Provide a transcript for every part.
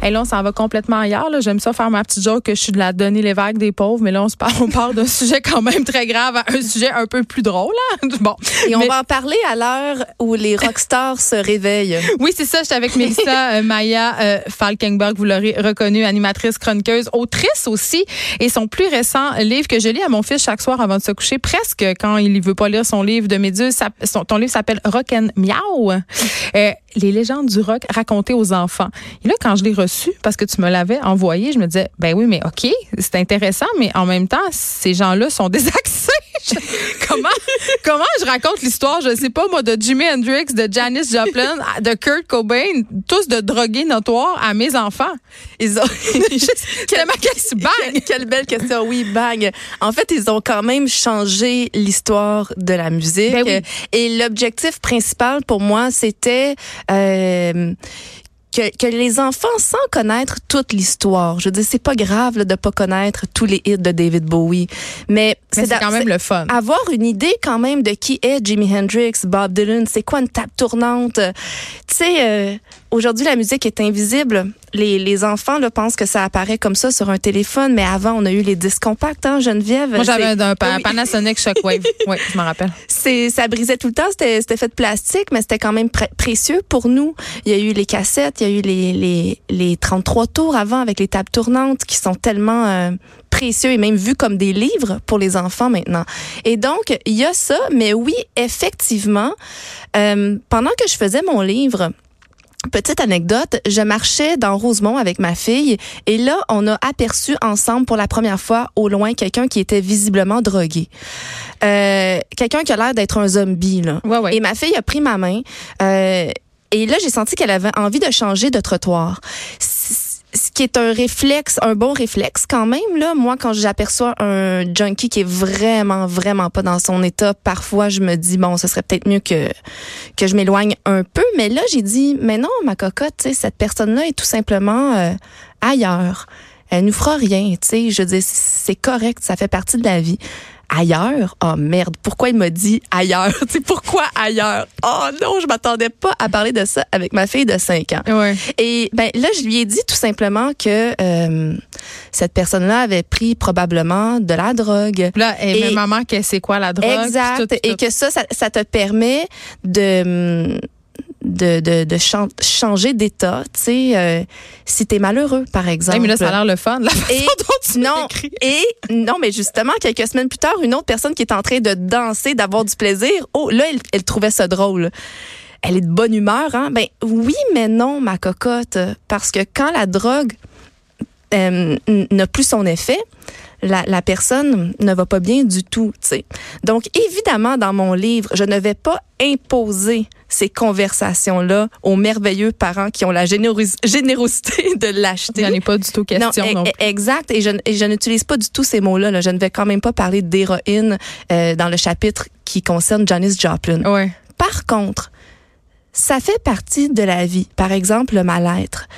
Et là, on s'en va complètement ailleurs. J'aime ça faire ma petite joke que je suis de la donnée les vagues des pauvres, mais là, on se parle, on parle d'un sujet quand même très grave à un sujet un peu plus drôle. Hein. Bon. Et on va en parler à l'heure où les rockstars se réveillent. Oui, c'est ça. J'étais avec Melissa euh, Maya euh, Falkenberg, vous l'aurez reconnue, animatrice, chroniqueuse, autrice aussi. Et son plus récent livre que je lis à mon fils chaque soir avant de se coucher, presque quand il ne veut pas lire son livre de Méduse, son, ton livre s'appelle Rock and Miau. Euh, les légendes du rock racontées aux enfants. Et là, quand je l'ai reçu, parce que tu me l'avais envoyé, je me disais, ben oui, mais OK, c'est intéressant, mais en même temps, ces gens-là sont désaxés. comment, comment je raconte l'histoire, je sais pas, moi, de Jimi Hendrix, de Janis Joplin, de Kurt Cobain, tous de drogués notoires à mes enfants? Ils ont. quelle, bang! Quelle belle question. Oui, bang. En fait, ils ont quand même changé l'histoire de la musique. Ben Et l'objectif principal pour moi, c'était euh, que, que, les enfants, sans connaître toute l'histoire, je dire, c'est pas grave là, de pas connaître tous les hits de David Bowie, mais, c'est quand même le fun. Avoir une idée quand même de qui est Jimi Hendrix, Bob Dylan, c'est quoi une table tournante? Tu sais, euh, aujourd'hui la musique est invisible. Les, les enfants là, pensent que ça apparaît comme ça sur un téléphone, mais avant on a eu les disques compacts, hein, Geneviève. Moi j'avais un, Panasonic Shockwave. oui, je me rappelle. C'est ça brisait tout le temps, c'était fait de plastique, mais c'était quand même précieux pour nous. Il y a eu les cassettes il y a eu les, les, les 33 tours avant avec les tables tournantes qui sont tellement euh, précieux et même vus comme des livres pour les enfants maintenant. Et donc, il y a ça, mais oui, effectivement, euh, pendant que je faisais mon livre, Petite anecdote, je marchais dans Rosemont avec ma fille et là, on a aperçu ensemble pour la première fois au loin quelqu'un qui était visiblement drogué. Euh, quelqu'un qui a l'air d'être un zombie. Là. Et ma fille a pris ma main. Euh, et là, j'ai senti qu'elle avait envie de changer de trottoir qui est un réflexe, un bon réflexe quand même là. Moi, quand j'aperçois un junkie qui est vraiment, vraiment pas dans son état, parfois je me dis bon, ce serait peut-être mieux que que je m'éloigne un peu. Mais là, j'ai dit mais non, ma cocotte, cette personne-là est tout simplement euh, ailleurs. Elle nous fera rien, tu. Je dis c'est correct, ça fait partie de la vie ailleurs? Oh merde, pourquoi il m'a dit ailleurs? tu pourquoi ailleurs? Oh non, je m'attendais pas à parler de ça avec ma fille de 5 ans. Ouais. Et ben là, je lui ai dit tout simplement que euh, cette personne-là avait pris probablement de la drogue. Là, et, maman, que c'est quoi la drogue? Exact. Et que ça, ça, ça te permet de de, de, de changer d'état, tu sais, euh, si t'es malheureux, par exemple. mais là, ça a l'air le fun, la façon et, dont tu non, Et non, mais justement, quelques semaines plus tard, une autre personne qui est en train de danser, d'avoir du plaisir, oh, là, elle, elle trouvait ça drôle. Elle est de bonne humeur, hein? Ben oui, mais non, ma cocotte, parce que quand la drogue euh, n'a plus son effet, la, la, personne ne va pas bien du tout. sais. Donc, évidemment, dans mon livre, je ne vais pas imposer ces conversations-là aux merveilleux parents qui ont la générosité de l'acheter. Il n'y pas du tout question. Non, e, exact. Et je, je n'utilise pas du tout ces mots-là. Là. Je ne vais quand même pas parler d'héroïne euh, dans le chapitre qui concerne Janis Joplin. Ouais. Par contre, ça fait partie de la vie. Par exemple, le mal-être.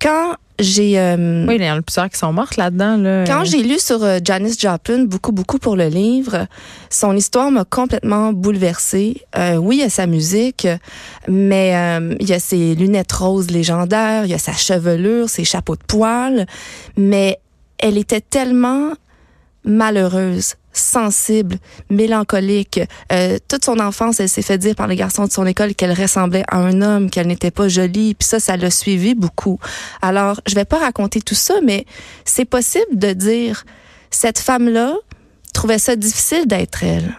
Quand j'ai euh, oui, il y en a plusieurs qui sont mortes là-dedans. Là. Quand j'ai lu sur euh, Janis Joplin beaucoup beaucoup pour le livre, son histoire m'a complètement bouleversée. Euh, oui, il y a sa musique, mais euh, il y a ses lunettes roses légendaires, il y a sa chevelure, ses chapeaux de poils, mais elle était tellement malheureuse sensible, mélancolique. Euh, toute son enfance, elle s'est fait dire par les garçons de son école qu'elle ressemblait à un homme, qu'elle n'était pas jolie. Puis ça, ça l'a suivi beaucoup. Alors, je vais pas raconter tout ça, mais c'est possible de dire cette femme-là trouvait ça difficile d'être elle.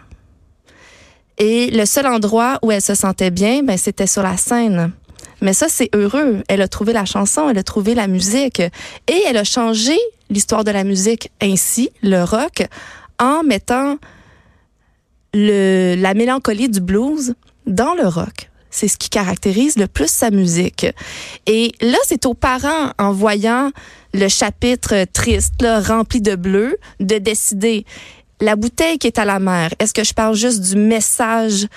Et le seul endroit où elle se sentait bien, ben, c'était sur la scène. Mais ça, c'est heureux. Elle a trouvé la chanson, elle a trouvé la musique et elle a changé l'histoire de la musique ainsi, le rock, en mettant le, la mélancolie du blues dans le rock. c'est ce qui caractérise le plus sa musique. Et là, c'est aux parents, en voyant le chapitre triste, là, rempli de bleu, de décider la bouteille qui est à la mer. Est-ce que je parle juste du message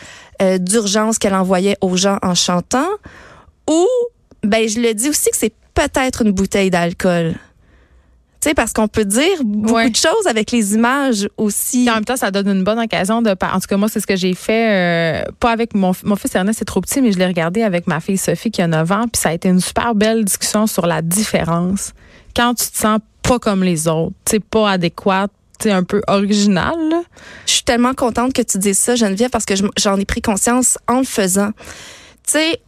euh, d'urgence qu'elle envoyait aux gens en chantant? Ou ben je le dis aussi que c'est peut-être une bouteille d'alcool. Tu sais, parce qu'on peut dire beaucoup de choses avec les images aussi. Et en même temps, ça donne une bonne occasion de. En tout cas, moi, c'est ce que j'ai fait. Euh, pas avec mon, mon fils Ernest, c'est trop petit, mais je l'ai regardé avec ma fille Sophie qui a 9 ans. Puis ça a été une super belle discussion sur la différence. Quand tu te sens pas comme les autres, tu pas adéquate, c'est un peu original. Je suis tellement contente que tu dises ça, Geneviève, parce que j'en ai pris conscience en le faisant. Tu sais,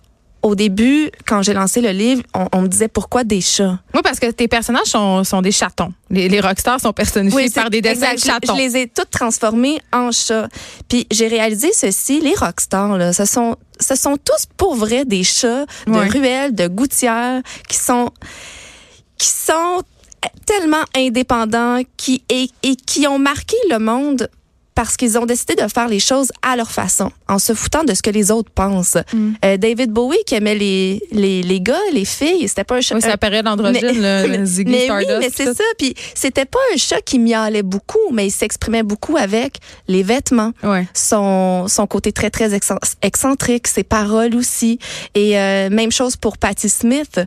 au début, quand j'ai lancé le livre, on, me disait pourquoi des chats? Oui, parce que tes personnages sont, sont des chatons. Les, les rockstars sont personnifiés par des dessins de chatons. Je, les ai toutes transformés en chats. Puis j'ai réalisé ceci, les rockstars, là, ce sont, ce sont tous pour vrai des chats de ruelles, de gouttières, qui sont, qui sont tellement indépendants qui, et, et qui ont marqué le monde parce qu'ils ont décidé de faire les choses à leur façon, en se foutant de ce que les autres pensent. Mm. Euh, David Bowie qui aimait les, les, les gars, les filles, c'était pas un chat. Oui, ça paraît d'androgyne, le, Ziggy mais Stardust. Oui, mais c'est ça. Puis c'était pas un chat qui miaulait beaucoup, mais il s'exprimait beaucoup avec les vêtements, ouais. son, son côté très, très excentrique, ses paroles aussi. Et euh, même chose pour Patti Smith.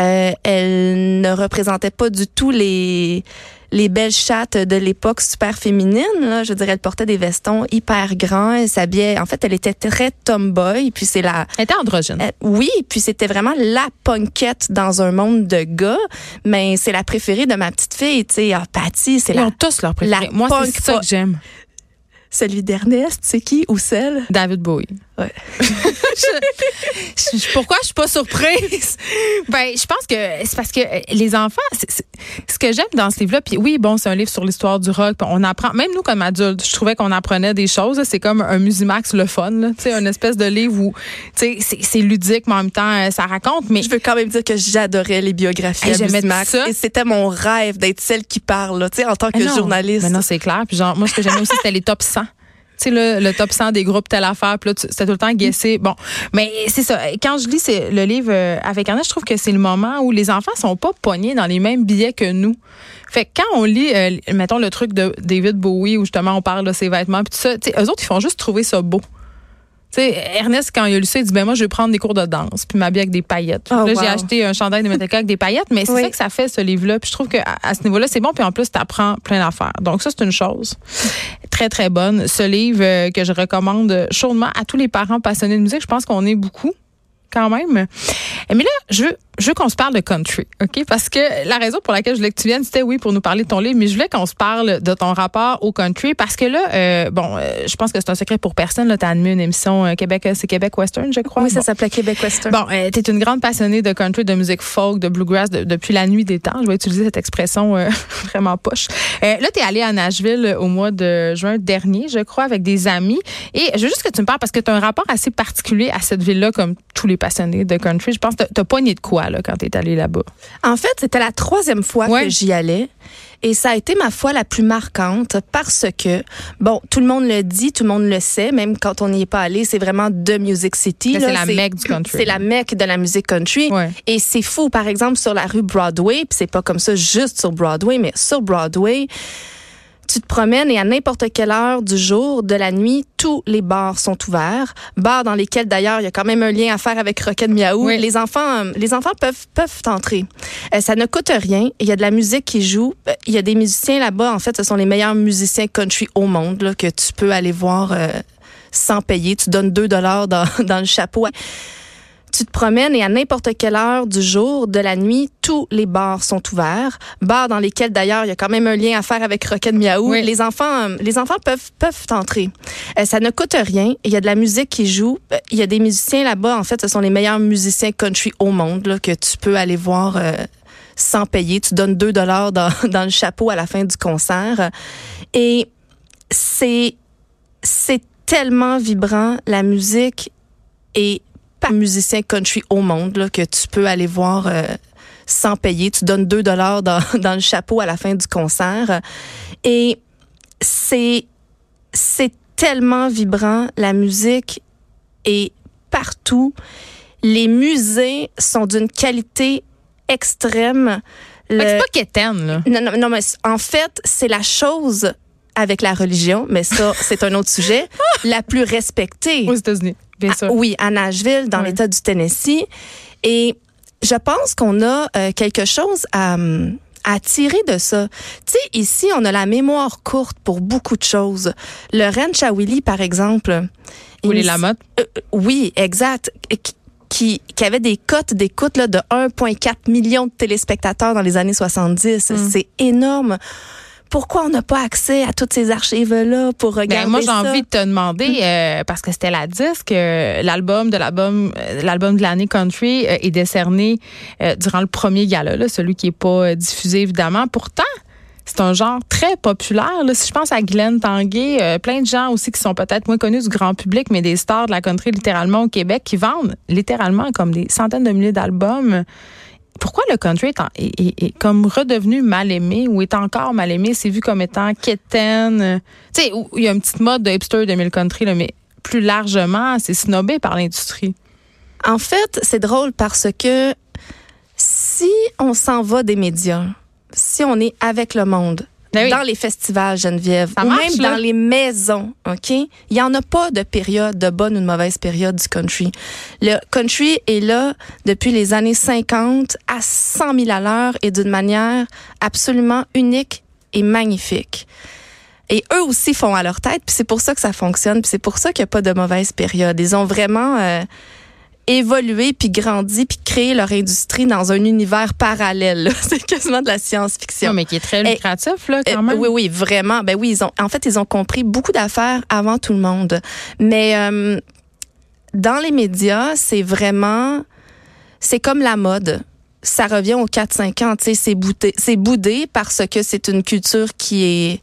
Euh, elle ne représentait pas du tout les les belles chattes de l'époque super féminine. Là. Je dirais, elle portait des vestons hyper grands. Elle s'habillait. En fait, elle était très tomboy. Puis c'est la. Elle était androgyne. Euh, oui, puis c'était vraiment la punkette dans un monde de gars. Mais c'est la préférée de ma petite fille. Tu sais, ah, Patty, c'est la. Ils ont tous leur préférée. Moi, c'est ça que j'aime. Celui d'Ernest, c'est qui ou celle? David Bowie. Ouais. je, pourquoi je suis pas surprise? ben, je pense que c'est parce que euh, les enfants, ce que j'aime dans ce livre-là, puis oui, bon, c'est un livre sur l'histoire du rock, on apprend, même nous comme adultes, je trouvais qu'on apprenait des choses. C'est comme un Musimax le fun, tu sais, une espèce de livre où, tu sais, c'est ludique, mais en même temps, euh, ça raconte. Mais je veux quand même dire que j'adorais les biographies à Musimax. Et c'était mon rêve d'être celle qui parle, tu sais, en tant que journaliste. Mais non, c'est clair. Puis genre, moi, ce que j'aimais aussi, c'était les top 100 tu sais, le, le top 100 des groupes telle affaire, puis là, c'était tout le temps guessé. Bon, mais c'est ça. Quand je lis le livre euh, avec Anna, je trouve que c'est le moment où les enfants sont pas pognés dans les mêmes billets que nous. Fait que quand on lit, euh, mettons, le truc de David Bowie, où justement on parle de ses vêtements, puis tout ça, tu sais, eux autres, ils font juste trouver ça beau. Ernest, quand il a lu ça, il dit ben moi, je vais prendre des cours de danse puis m'habiller avec des paillettes. Oh, là, j'ai acheté un chandail de Metallica avec des paillettes, mais c'est ça que ça fait, ce livre-là. Puis je trouve qu'à à ce niveau-là, c'est bon. Puis en plus, tu apprends plein d'affaires. Donc ça, c'est une chose très, très bonne. Ce livre euh, que je recommande chaudement à tous les parents passionnés de musique. Je pense qu'on est beaucoup quand même. Mais là, je veux, je veux qu'on se parle de country, OK? Parce que la raison pour laquelle je voulais que tu viennes, c'était oui, pour nous parler de ton livre, mais je voulais qu'on se parle de ton rapport au country parce que là, euh, bon, euh, je pense que c'est un secret pour personne. Tu as animé une émission euh, Québec, c'est Québec Western, je crois. Oui, ça s'appelait Québec Western. Bon, tu es une grande passionnée de country, de musique folk, de bluegrass depuis la nuit des temps. Je vais utiliser cette expression vraiment poche. là, tu es allée à Nashville au mois de juin dernier, je crois, avec des amis. Et je veux juste que tu me parles parce que tu as un rapport assez particulier à cette ville-là, comme tous les passionnés de country. Je pense que tu as poigné de quoi là, quand tu es allée là-bas? En fait, c'était la troisième fois que j'y allais. Et ça a été ma foi la plus marquante parce que, bon, tout le monde le dit, tout le monde le sait, même quand on n'y est pas allé, c'est vraiment The Music City. C'est la mecque du country. C'est la mecque de la musique country. Et c'est fou, par exemple, sur la rue Broadway, puis c'est pas comme ça juste sur Broadway, mais sur Broadway, tu te promènes et à n'importe quelle heure du jour, de la nuit, tous les bars sont ouverts. Bars dans lesquels d'ailleurs il y a quand même un lien à faire avec Rocket Miaou. Les enfants, euh, les enfants peuvent peuvent entrer. Euh, ça ne coûte rien. Il y a de la musique qui joue. Euh, il y a des musiciens là-bas. En fait, ce sont les meilleurs musiciens country au monde là, que tu peux aller voir sans payer. Tu donnes 2 dollars dans, dans le chapeau tu te promènes et à n'importe quelle heure du jour, de la nuit, tous les bars sont ouverts. Bars dans lesquels d'ailleurs il y a quand même un lien à faire avec Rocket Miaou. Les enfants, euh, les enfants peuvent peuvent entrer. Euh, ça ne coûte rien. Il y a de la musique qui joue. Euh, il y a des musiciens là-bas. En fait, ce sont les meilleurs musiciens country au monde là, que tu peux aller voir. sans payer, tu donnes 2 dollars dans, dans le chapeau à la fin du concert. Et c'est c'est tellement vibrant la musique et musicien country au monde là, que tu peux aller voir euh, sans payer. Tu donnes 2 dollars dans, dans le chapeau à la fin du concert. Et c'est c'est tellement vibrant la musique et partout. Les musées sont d'une qualité extrême. Le- C'est pas quétaine, là. non, non, non, mais en fait, c'est la chose avec la religion, mais ça, c'est un autre sujet, la plus respectée. Aux États-Unis, bien Ah, oui, à Nashville, dans l'État du Tennessee. Et je pense qu'on a euh, quelque chose à, à tirer de ça. Tu sais, ici, on a la mémoire courte pour beaucoup de choses. Le Ranch à Willy, par exemple. Ou les il- Lamotte. euh, oui, exact. Qui- avait des cotes d'écoute là, de 1,4 million de téléspectateurs dans les années 70. Mm. C'est énorme. Pourquoi on n'a pas accès à toutes ces archives-là pour regarder Ben, moi, j'ai envie de te demander, euh, parce que c'était la disque, euh, l'album de l'album euh, l'album de l'année country euh, est décerné durant le premier gala, là, celui qui est pas diffusé évidemment. Pourtant, c'est un genre très populaire. Là. Si je pense à Glenn Tanguay, euh, plein de gens aussi qui sont peut-être moins connus du grand public, mais des stars de la country littéralement au Québec, qui vendent littéralement comme des centaines de milliers d'albums. Pourquoi le country est, comme redevenu mal aimé ou est encore mal aimé? C'est vu comme étant quétaine. Tu sais, il y a une petite mode de hipster 2000 country, là, mais plus largement, c'est snobé par l'industrie. En fait, c'est drôle parce que si on s'en va des médias, si on est avec le monde, oui. dans les festivals, Geneviève, Ça ou marche, même là. dans les maisons, OK? Il n'y en a pas de période, de bonne ou de mauvaise période du country. Le country est là depuis les années 50 à 100 000 à l'heure et d'une manière absolument unique et magnifique. Et eux aussi font à leur tête, puis c'est pour ça que ça fonctionne, puis c'est pour ça qu'il n'y a pas de mauvaise période. Ils ont vraiment euh, évolué, puis grandi, puis créé leur industrie dans un univers parallèle. C'est quasiment de la science-fiction. Non, mais qui est très lucratif, là, quand Euh, même. oui, oui, vraiment. Ben oui, ils ont, en fait, ils ont compris beaucoup d'affaires avant tout le monde. Mais euh, dans les médias, c'est vraiment, c'est comme la mode. Ça revient aux 4-5 ans. Tu sais, c'est boudé, c'est boudé parce que c'est une culture qui est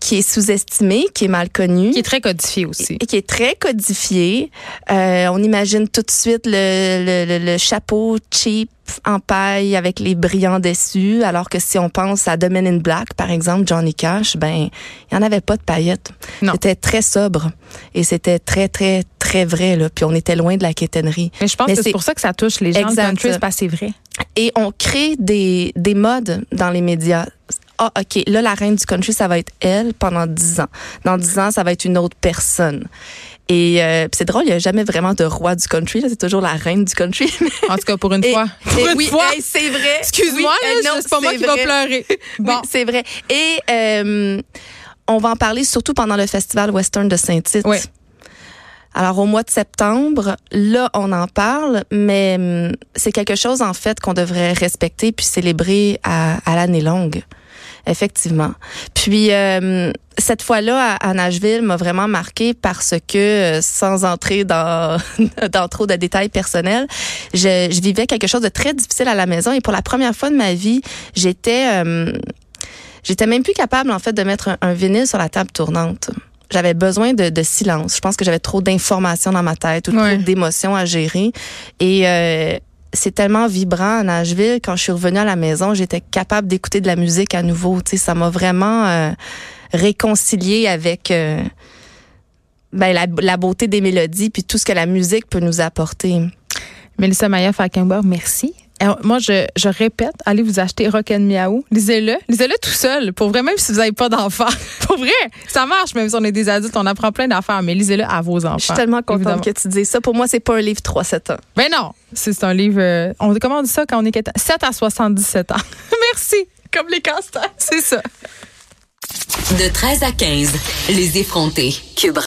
qui est sous-estimée, qui est mal connue Qui est très codifié aussi. et qui est très codifié. Euh, on imagine tout de suite le, le, le- le chapeau cheap en paille avec les brillants dessus, alors que si on pense à The Men in Black, par exemple, Johnny Cash, ben il y en avait pas de paillettes. C'était très sobre et c'était très très très vrai là. Puis on était loin de la quétainerie. Mais je pense Mais que c'est pour ça que ça touche les gens Exact. de country, c'est vrai. Et on crée des, des modes dans les médias. Ah, OK, là, la reine du country, ça va être elle pendant 10 ans. Dans 10 ans, ça va être une autre personne. Et euh, c'est drôle, il n'y a jamais vraiment de roi du country. là. C'est toujours la reine du country. En tout cas, pour une Et- fois. Pour et une oui, fois. hey, c'est vrai. Excuse-moi, Oui, non, c'est pas moi c'est qui va vrai. pleurer. Bon. Oui, c'est vrai. Et euh, on va en parler surtout pendant le festival western de Saint-Tite. Oui. Alors au mois de septembre, là on en parle, mais hum, c'est quelque chose en fait qu'on devrait respecter puis célébrer à, à l'année longue. Effectivement. Puis euh, cette fois-là à, à Nashville m'a vraiment marqué parce que euh, sans entrer dans dans trop de détails personnels, je, je vivais quelque chose de très difficile à la maison et pour la première fois de ma vie, j'étais euh, j'étais même plus capable en fait de mettre un, un vinyle sur la table tournante. J'avais besoin de, de silence. Je pense que j'avais trop d'informations dans ma tête ou Ouais. trop d'émotions à gérer et euh, c'est tellement vibrant à Nashville. Quand je suis revenue à la maison, j'étais capable d'écouter de la musique à nouveau. Tu sais, ça m'a vraiment euh, réconciliée avec euh, ben, la, beauté des mélodies puis tout ce que la musique peut nous apporter. Mélissa Maya Falkenberg, merci. Alors, moi, je, je répète, allez vous acheter Rock and Miaou. Lisez-le. Lisez-le tout seul. Pour vrai, même si vous n'avez pas d'enfants. Pour vrai, ça marche, même si on est des adultes, on apprend plein d'affaires, mais lisez-le à vos enfants. Je suis tellement contente évidemment. que tu dises ça. Pour moi, c'est pas un livre 3-7 ans. Ben non, c'est un livre. euh, on comment on dit ça quand on est 7 à 77 ans? Merci. Comme les casse C'est ça. De 13 à 15, les effrontés. Cube